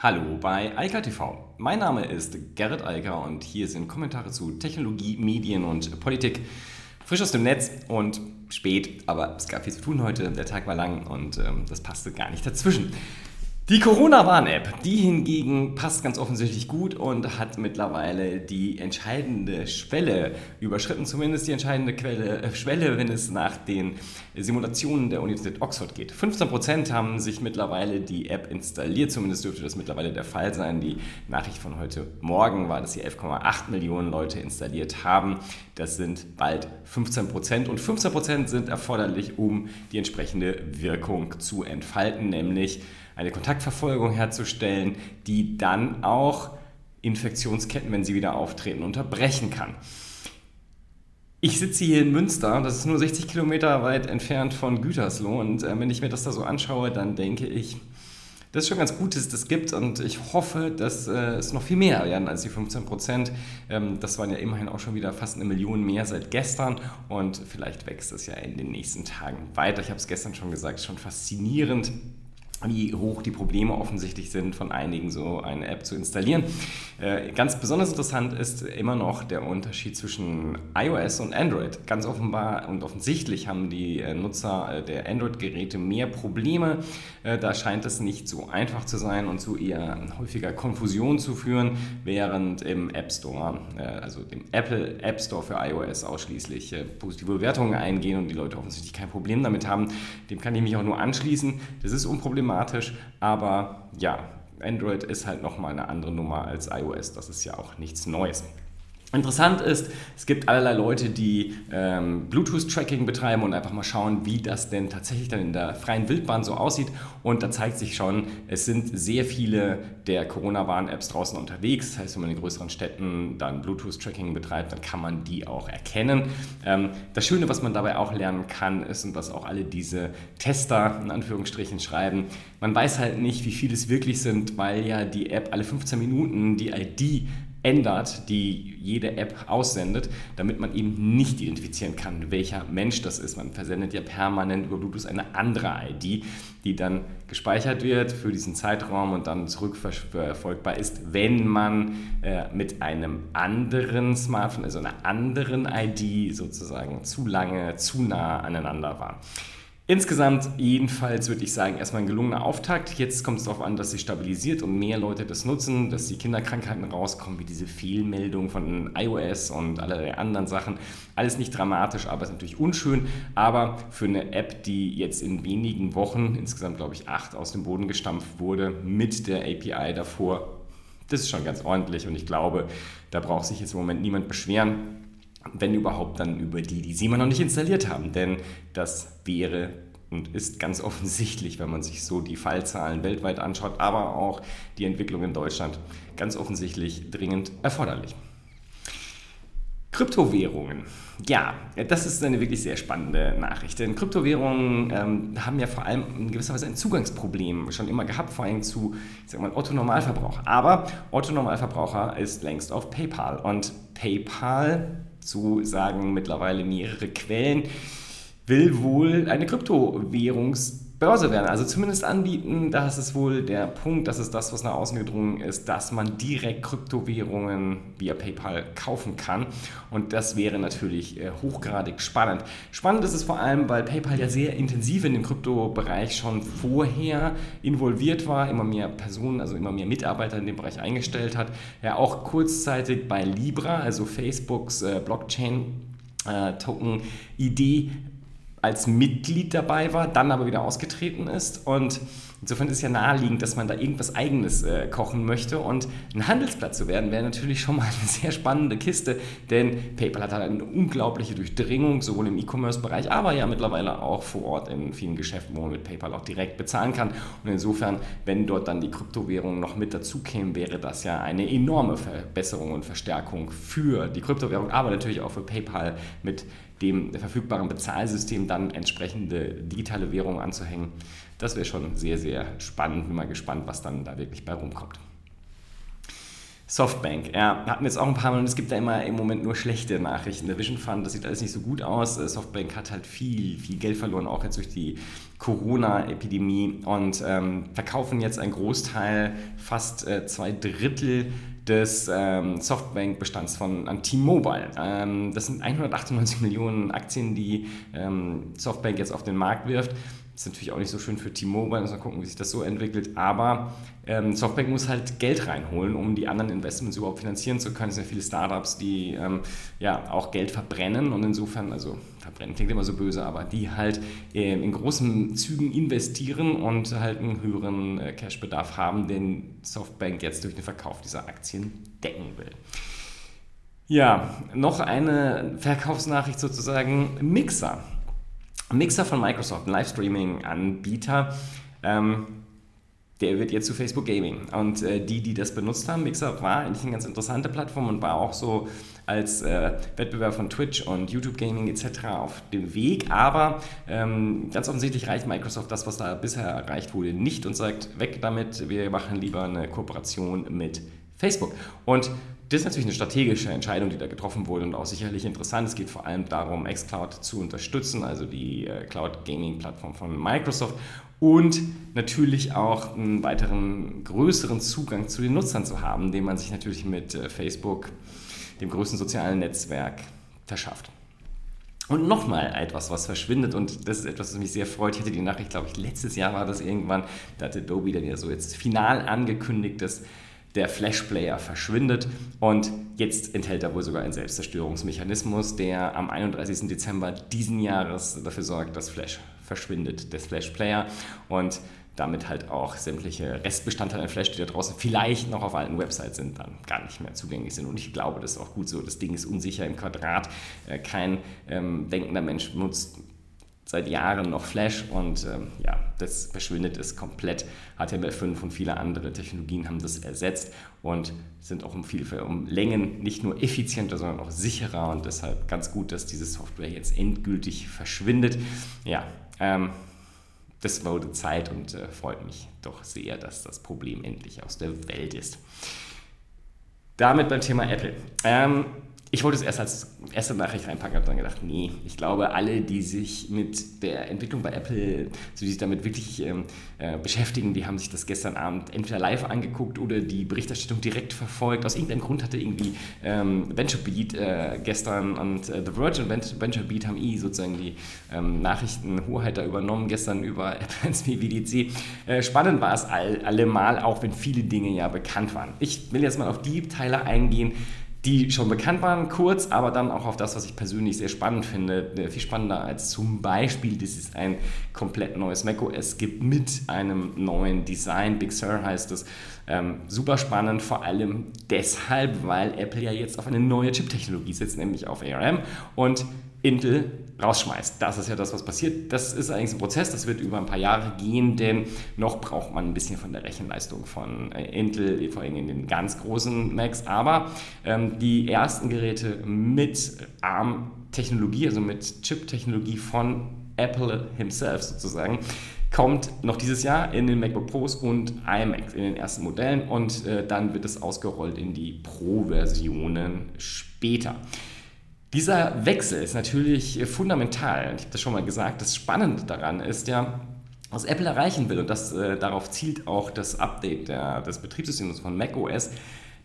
Hallo bei Eika TV. Mein Name ist Gerrit Eiker und hier sind Kommentare zu Technologie, Medien und Politik. Frisch aus dem Netz und spät, aber es gab viel zu tun heute. Der Tag war lang und ähm, das passte gar nicht dazwischen. Die Corona-Warn-App, die hingegen passt ganz offensichtlich gut und hat mittlerweile die entscheidende Schwelle überschritten, zumindest die entscheidende Quelle, äh, Schwelle, wenn es nach den Simulationen der Universität Oxford geht. 15% haben sich mittlerweile die App installiert, zumindest dürfte das mittlerweile der Fall sein. Die Nachricht von heute Morgen war, dass sie 11,8 Millionen Leute installiert haben. Das sind bald 15% und 15% sind erforderlich, um die entsprechende Wirkung zu entfalten, nämlich eine Kontaktverfolgung herzustellen, die dann auch Infektionsketten, wenn sie wieder auftreten, unterbrechen kann. Ich sitze hier in Münster, das ist nur 60 Kilometer weit entfernt von Gütersloh und äh, wenn ich mir das da so anschaue, dann denke ich, das ist schon ganz gut, dass es das gibt und ich hoffe, dass äh, es noch viel mehr werden als die 15 Prozent. Ähm, das waren ja immerhin auch schon wieder fast eine Million mehr seit gestern und vielleicht wächst es ja in den nächsten Tagen weiter. Ich habe es gestern schon gesagt, schon faszinierend wie hoch die Probleme offensichtlich sind, von einigen so eine App zu installieren. Äh, ganz besonders interessant ist immer noch der Unterschied zwischen iOS und Android. Ganz offenbar und offensichtlich haben die äh, Nutzer äh, der Android-Geräte mehr Probleme. Da scheint es nicht so einfach zu sein und zu eher häufiger Konfusion zu führen, während im App Store, also dem Apple App Store für iOS ausschließlich positive Bewertungen eingehen und die Leute offensichtlich kein Problem damit haben. Dem kann ich mich auch nur anschließen. Das ist unproblematisch problematisch, aber ja, Android ist halt nochmal eine andere Nummer als iOS. Das ist ja auch nichts Neues. Interessant ist, es gibt allerlei Leute, die ähm, Bluetooth-Tracking betreiben und einfach mal schauen, wie das denn tatsächlich dann in der freien Wildbahn so aussieht. Und da zeigt sich schon, es sind sehr viele der Corona-Warn-Apps draußen unterwegs. Das heißt, wenn man in größeren Städten dann Bluetooth-Tracking betreibt, dann kann man die auch erkennen. Ähm, das Schöne, was man dabei auch lernen kann, ist, und was auch alle diese Tester in Anführungsstrichen schreiben, man weiß halt nicht, wie viele es wirklich sind, weil ja die App alle 15 Minuten die ID ändert, die jede App aussendet, damit man eben nicht identifizieren kann, welcher Mensch das ist. Man versendet ja permanent über Bluetooth eine andere ID, die dann gespeichert wird für diesen Zeitraum und dann zurückverfolgbar ist, wenn man äh, mit einem anderen Smartphone, also einer anderen ID sozusagen zu lange, zu nah aneinander war. Insgesamt jedenfalls würde ich sagen, erstmal ein gelungener Auftakt. Jetzt kommt es darauf an, dass sich stabilisiert und mehr Leute das nutzen, dass die Kinderkrankheiten rauskommen, wie diese Fehlmeldung von iOS und allerlei anderen Sachen. Alles nicht dramatisch, aber ist natürlich unschön. Aber für eine App, die jetzt in wenigen Wochen, insgesamt glaube ich acht, aus dem Boden gestampft wurde, mit der API davor, das ist schon ganz ordentlich und ich glaube, da braucht sich jetzt im Moment niemand beschweren wenn überhaupt dann über die, die sie immer noch nicht installiert haben. Denn das wäre und ist ganz offensichtlich, wenn man sich so die Fallzahlen weltweit anschaut, aber auch die Entwicklung in Deutschland, ganz offensichtlich dringend erforderlich. Kryptowährungen. Ja, das ist eine wirklich sehr spannende Nachricht. Denn Kryptowährungen ähm, haben ja vor allem in gewisser Weise ein Zugangsproblem schon immer gehabt, vor allem zu ich sag mal, Otto Normalverbraucher. Aber Otto Normalverbraucher ist längst auf PayPal und PayPal so sagen mittlerweile mehrere Quellen, will wohl eine Kryptowährungsbörse werden. Also zumindest anbieten, das ist wohl der Punkt, das ist das, was nach außen gedrungen ist, dass man direkt Kryptowährungen via PayPal kaufen kann. Und das wäre natürlich äh, hochgradig spannend. Spannend ist es vor allem, weil PayPal ja sehr intensiv in dem Kryptobereich schon vorher involviert war, immer mehr Personen, also immer mehr Mitarbeiter in dem Bereich eingestellt hat. Ja, auch kurzzeitig bei Libra, also Facebooks äh, Blockchain. Äh, Token-Idee als Mitglied dabei war, dann aber wieder ausgetreten ist. Und insofern ist ja naheliegend, dass man da irgendwas Eigenes äh, kochen möchte. Und ein Handelsplatz zu werden, wäre natürlich schon mal eine sehr spannende Kiste, denn PayPal hat halt eine unglaubliche Durchdringung, sowohl im E-Commerce-Bereich, aber ja mittlerweile auch vor Ort in vielen Geschäften, wo man mit PayPal auch direkt bezahlen kann. Und insofern, wenn dort dann die Kryptowährung noch mit dazu käme, wäre das ja eine enorme Verbesserung und Verstärkung für die Kryptowährung, aber natürlich auch für PayPal mit dem verfügbaren Bezahlsystem dann entsprechende digitale Währungen anzuhängen. Das wäre schon sehr, sehr spannend. Bin mal gespannt, was dann da wirklich bei rumkommt. Softbank, ja, hatten jetzt auch ein paar Mal und es gibt da immer im Moment nur schlechte Nachrichten. Der Vision Fund, das sieht alles nicht so gut aus. Äh, Softbank hat halt viel, viel Geld verloren, auch jetzt durch die Corona-Epidemie und ähm, verkaufen jetzt einen Großteil, fast äh, zwei Drittel des ähm, Softbank-Bestands von an T-Mobile. Ähm, das sind 198 Millionen Aktien, die ähm, Softbank jetzt auf den Markt wirft. Ist natürlich auch nicht so schön für T-Mobile, muss man gucken, wie sich das so entwickelt. Aber ähm, Softbank muss halt Geld reinholen, um die anderen Investments überhaupt finanzieren zu können. Es sind ja viele Startups, die ähm, ja auch Geld verbrennen und insofern, also verbrennen klingt immer so böse, aber die halt ähm, in großen Zügen investieren und halt einen höheren äh, Cashbedarf haben, den Softbank jetzt durch den Verkauf dieser Aktien decken will. Ja, noch eine Verkaufsnachricht sozusagen. Mixer Mixer von Microsoft, ein Livestreaming-Anbieter, ähm, der wird jetzt zu Facebook Gaming. Und äh, die, die das benutzt haben, Mixer war eigentlich eine ganz interessante Plattform und war auch so als äh, Wettbewerb von Twitch und YouTube Gaming etc. auf dem Weg. Aber ähm, ganz offensichtlich reicht Microsoft das, was da bisher erreicht wurde, nicht und sagt, weg damit, wir machen lieber eine Kooperation mit Facebook. Und das ist natürlich eine strategische Entscheidung, die da getroffen wurde und auch sicherlich interessant. Es geht vor allem darum, xCloud zu unterstützen, also die äh, Cloud Gaming Plattform von Microsoft und natürlich auch einen weiteren größeren Zugang zu den Nutzern zu haben, den man sich natürlich mit äh, Facebook, dem größten sozialen Netzwerk, verschafft. Und nochmal etwas, was verschwindet und das ist etwas, was mich sehr freut. Ich hatte die Nachricht, glaube ich, letztes Jahr war das irgendwann, da hatte Adobe dann ja so jetzt final angekündigt, dass der Flash-Player verschwindet und jetzt enthält er wohl sogar einen Selbstzerstörungsmechanismus, der am 31. Dezember diesen Jahres dafür sorgt, dass Flash verschwindet, des Flash-Player und damit halt auch sämtliche Restbestandteile an Flash, die da draußen vielleicht noch auf alten Websites sind, dann gar nicht mehr zugänglich sind. Und ich glaube, das ist auch gut so. Das Ding ist unsicher im Quadrat. Äh, kein ähm, denkender Mensch nutzt seit Jahren noch Flash und ähm, ja, das verschwindet es komplett. HTML5 und viele andere Technologien haben das ersetzt und sind auch um viele um Längen nicht nur effizienter, sondern auch sicherer und deshalb ganz gut, dass diese Software jetzt endgültig verschwindet. Ja, ähm, das wurde Zeit und äh, freut mich doch sehr, dass das Problem endlich aus der Welt ist. Damit beim Thema Apple. Ähm, ich wollte es erst als erste Nachricht reinpacken, habe dann gedacht, nee, ich glaube, alle, die sich mit der Entwicklung bei Apple, so die sich damit wirklich ähm, äh, beschäftigen, die haben sich das gestern Abend entweder live angeguckt oder die Berichterstattung direkt verfolgt. Aus irgendeinem Grund hatte irgendwie ähm, VentureBeat äh, gestern und äh, The Verge und VentureBeat haben eh sozusagen die ähm, Nachrichtenhoheit da übernommen, gestern über Apple ins WWDC. Äh, spannend war es all, allemal, auch wenn viele Dinge ja bekannt waren. Ich will jetzt mal auf die Teile eingehen, die schon bekannt waren, kurz, aber dann auch auf das, was ich persönlich sehr spannend finde. Äh, viel spannender als zum Beispiel, dass es ein komplett neues macOS gibt mit einem neuen Design. Big Sur heißt es. Ähm, super spannend, vor allem deshalb, weil Apple ja jetzt auf eine neue Chip-Technologie setzt, nämlich auf ARM. Und Intel rausschmeißt. Das ist ja das, was passiert. Das ist eigentlich ein Prozess, das wird über ein paar Jahre gehen, denn noch braucht man ein bisschen von der Rechenleistung von äh, Intel, vor allem in den ganz großen Macs. Aber ähm, die ersten Geräte mit ARM-Technologie, also mit Chip-Technologie von Apple himself sozusagen, kommt noch dieses Jahr in den MacBook Pros und iMac in den ersten Modellen und äh, dann wird es ausgerollt in die Pro-Versionen später. Dieser Wechsel ist natürlich fundamental. Ich habe das schon mal gesagt. Das Spannende daran ist ja, was Apple erreichen will, und das, äh, darauf zielt auch das Update der, des Betriebssystems von macOS,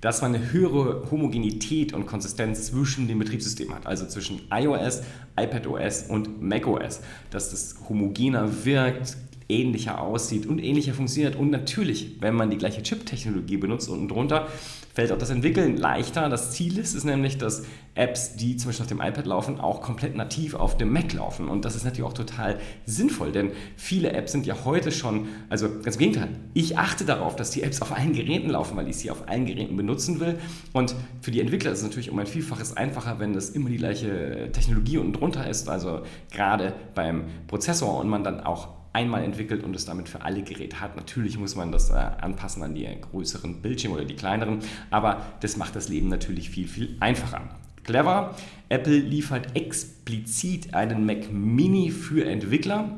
dass man eine höhere Homogenität und Konsistenz zwischen den Betriebssystemen hat, also zwischen iOS, iPadOS und macOS, dass das homogener wirkt, ähnlicher aussieht und ähnlicher funktioniert. Und natürlich, wenn man die gleiche Chip-Technologie benutzt unten drunter, fällt auch das Entwickeln leichter. Das Ziel ist es nämlich, dass Apps, die zum Beispiel auf dem iPad laufen, auch komplett nativ auf dem Mac laufen. Und das ist natürlich auch total sinnvoll, denn viele Apps sind ja heute schon, also ganz im Gegenteil, ich achte darauf, dass die Apps auf allen Geräten laufen, weil ich sie auf allen Geräten benutzen will. Und für die Entwickler ist es natürlich um ein Vielfaches einfacher, wenn das immer die gleiche Technologie unten drunter ist, also gerade beim Prozessor und man dann auch einmal entwickelt und es damit für alle Geräte hat. Natürlich muss man das äh, anpassen an die größeren Bildschirme oder die kleineren, aber das macht das Leben natürlich viel, viel einfacher. Clever, Apple liefert explizit einen Mac Mini für Entwickler.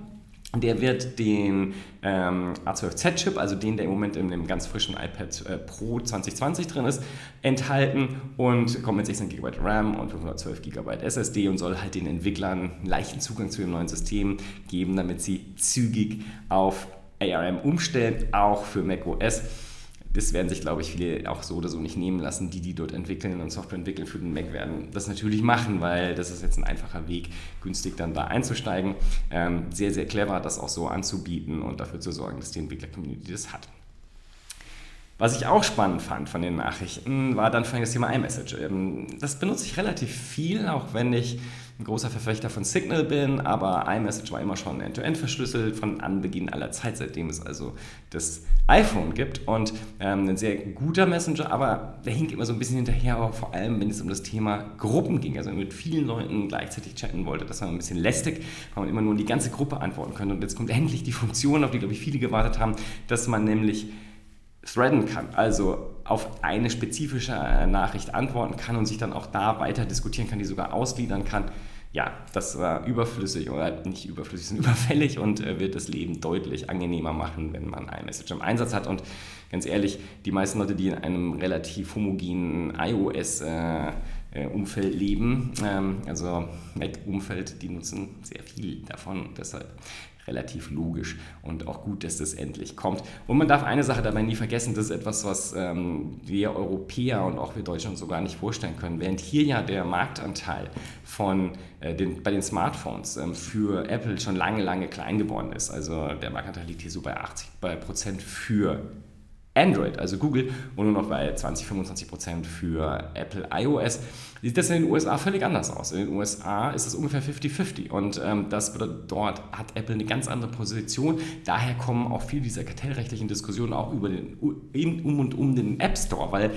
Der wird den ähm, A12Z-Chip, also den, der im Moment in dem ganz frischen iPad äh, Pro 2020 drin ist, enthalten und kommt mit 16 GB RAM und 512 GB SSD und soll halt den Entwicklern leichten Zugang zu dem neuen System geben, damit sie zügig auf ARM umstellen, auch für macOS das werden sich, glaube ich, viele auch so oder so nicht nehmen lassen, die, die dort entwickeln und Software entwickeln für den Mac werden das natürlich machen, weil das ist jetzt ein einfacher Weg, günstig dann da einzusteigen. Ähm, sehr, sehr clever, das auch so anzubieten und dafür zu sorgen, dass die Entwickler-Community das hat. Was ich auch spannend fand von den Nachrichten, war dann vor allem das Thema iMessage. Ähm, das benutze ich relativ viel, auch wenn ich ein großer Verfechter von Signal bin, aber iMessage war immer schon end-to-end verschlüsselt von Anbeginn aller Zeit, seitdem es also das iPhone gibt. Und ähm, ein sehr guter Messenger, aber der hinkt immer so ein bisschen hinterher, vor allem wenn es um das Thema Gruppen ging, also mit vielen Leuten gleichzeitig chatten wollte, das war ein bisschen lästig, weil man immer nur die ganze Gruppe antworten könnte und jetzt kommt endlich die Funktion, auf die glaube ich viele gewartet haben, dass man nämlich threaden kann, also auf eine spezifische äh, Nachricht antworten kann und sich dann auch da weiter diskutieren kann, die sogar ausgliedern kann. Ja, das war überflüssig oder nicht überflüssig, sondern überfällig und äh, wird das Leben deutlich angenehmer machen, wenn man iMessage im Einsatz hat. Und ganz ehrlich, die meisten Leute, die in einem relativ homogenen iOS äh, leben, ähm, also Mac-Umfeld, die nutzen sehr viel davon. Deshalb relativ logisch und auch gut, dass das endlich kommt. Und man darf eine Sache dabei nie vergessen, das ist etwas, was ähm, wir Europäer und auch wir Deutschen uns so gar nicht vorstellen können. Während hier ja der Marktanteil von, äh, den, bei den Smartphones ähm, für Apple schon lange, lange klein geworden ist, also der Marktanteil liegt hier so bei 80 Prozent für Android, also Google, und nur noch bei 20, 25 Prozent für Apple iOS, sieht das in den USA völlig anders aus. In den USA ist es ungefähr 50-50 und ähm, das bedeutet, dort hat Apple eine ganz andere Position. Daher kommen auch viele dieser kartellrechtlichen Diskussionen auch über den, um und um den App Store, weil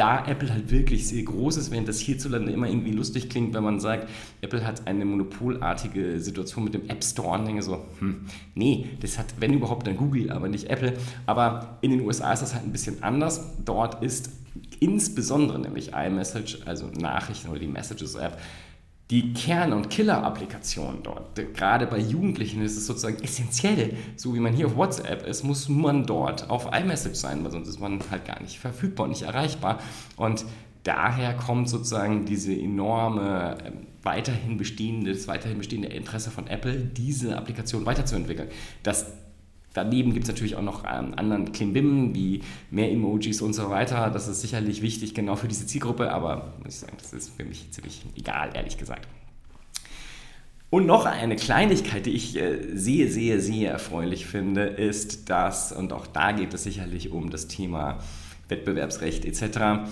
da Apple halt wirklich sehr groß ist, während das hierzulande immer irgendwie lustig klingt, wenn man sagt, Apple hat eine monopolartige Situation mit dem App Store und denke so, hm, nee, das hat, wenn überhaupt, dann Google, aber nicht Apple. Aber in den USA ist das halt ein bisschen anders. Dort ist insbesondere nämlich iMessage, also Nachrichten oder die Messages-App, die Kern- und Killer-Applikation dort. Gerade bei Jugendlichen ist es sozusagen essentiell, so wie man hier auf WhatsApp ist, muss man dort auf iMessage sein, weil sonst ist man halt gar nicht verfügbar und nicht erreichbar. Und daher kommt sozusagen diese enorme ähm, weiterhin bestehende, das weiterhin bestehende Interesse von Apple, diese Applikation weiterzuentwickeln. Das Daneben gibt es natürlich auch noch ähm, anderen Klimbim, wie mehr Emojis und so weiter. Das ist sicherlich wichtig, genau für diese Zielgruppe, aber muss ich sagen, das ist für mich ziemlich egal, ehrlich gesagt. Und noch eine Kleinigkeit, die ich äh, sehr, sehr, sehr erfreulich finde, ist dass, und auch da geht es sicherlich um das Thema Wettbewerbsrecht etc.,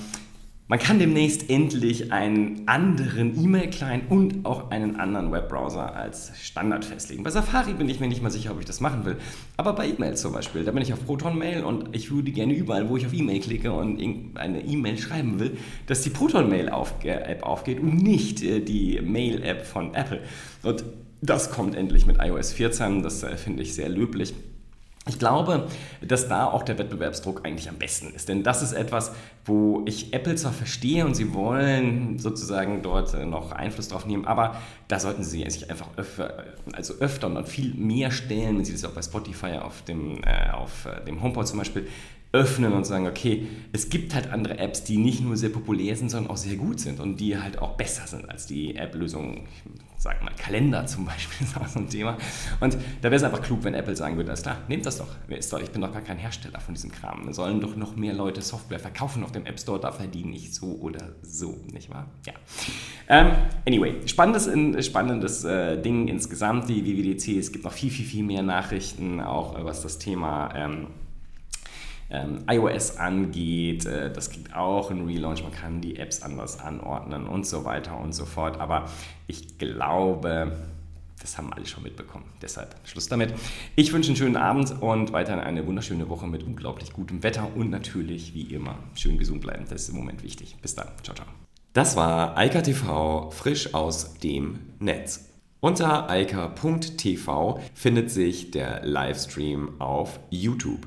man kann demnächst endlich einen anderen E-Mail-Client und auch einen anderen Webbrowser als Standard festlegen. Bei Safari bin ich mir nicht mal sicher, ob ich das machen will. Aber bei E-Mail zum Beispiel, da bin ich auf Proton Mail und ich würde gerne überall, wo ich auf E-Mail klicke und eine E-Mail schreiben will, dass die Proton Mail App aufgeht und nicht äh, die Mail-App von Apple. Und das kommt endlich mit iOS 14. Das äh, finde ich sehr löblich. Ich glaube, dass da auch der Wettbewerbsdruck eigentlich am besten ist. Denn das ist etwas, wo ich Apple zwar verstehe und sie wollen sozusagen dort äh, noch Einfluss drauf nehmen, aber da sollten sie sich einfach öfter, also öfter und viel mehr stellen, wenn sie das auch bei Spotify auf dem, äh, auf äh, dem HomePod zum Beispiel öffnen und sagen, okay, es gibt halt andere Apps, die nicht nur sehr populär sind, sondern auch sehr gut sind und die halt auch besser sind als die App-Lösung, ich sag mal Kalender zum Beispiel, ist auch so ein Thema. Und da wäre es einfach klug, wenn Apple sagen würde, alles klar, nehmt das doch. Ich bin doch gar kein Hersteller von diesem Kram. Da sollen doch noch mehr Leute Software verkaufen auf dem App Store, da verdiene ich so oder so, nicht wahr? Ja. Ähm, anyway, spannendes, spannendes äh, Ding insgesamt, die WWDC. Es gibt noch viel, viel, viel mehr Nachrichten, auch äh, was das Thema... Ähm, ähm, iOS angeht. Äh, das kriegt auch einen Relaunch. Man kann die Apps anders anordnen und so weiter und so fort. Aber ich glaube, das haben alle schon mitbekommen. Deshalb Schluss damit. Ich wünsche einen schönen Abend und weiterhin eine wunderschöne Woche mit unglaublich gutem Wetter und natürlich, wie immer, schön gesund bleiben. Das ist im Moment wichtig. Bis dann. Ciao, ciao. Das war Eika TV frisch aus dem Netz. Unter eika.tv findet sich der Livestream auf YouTube.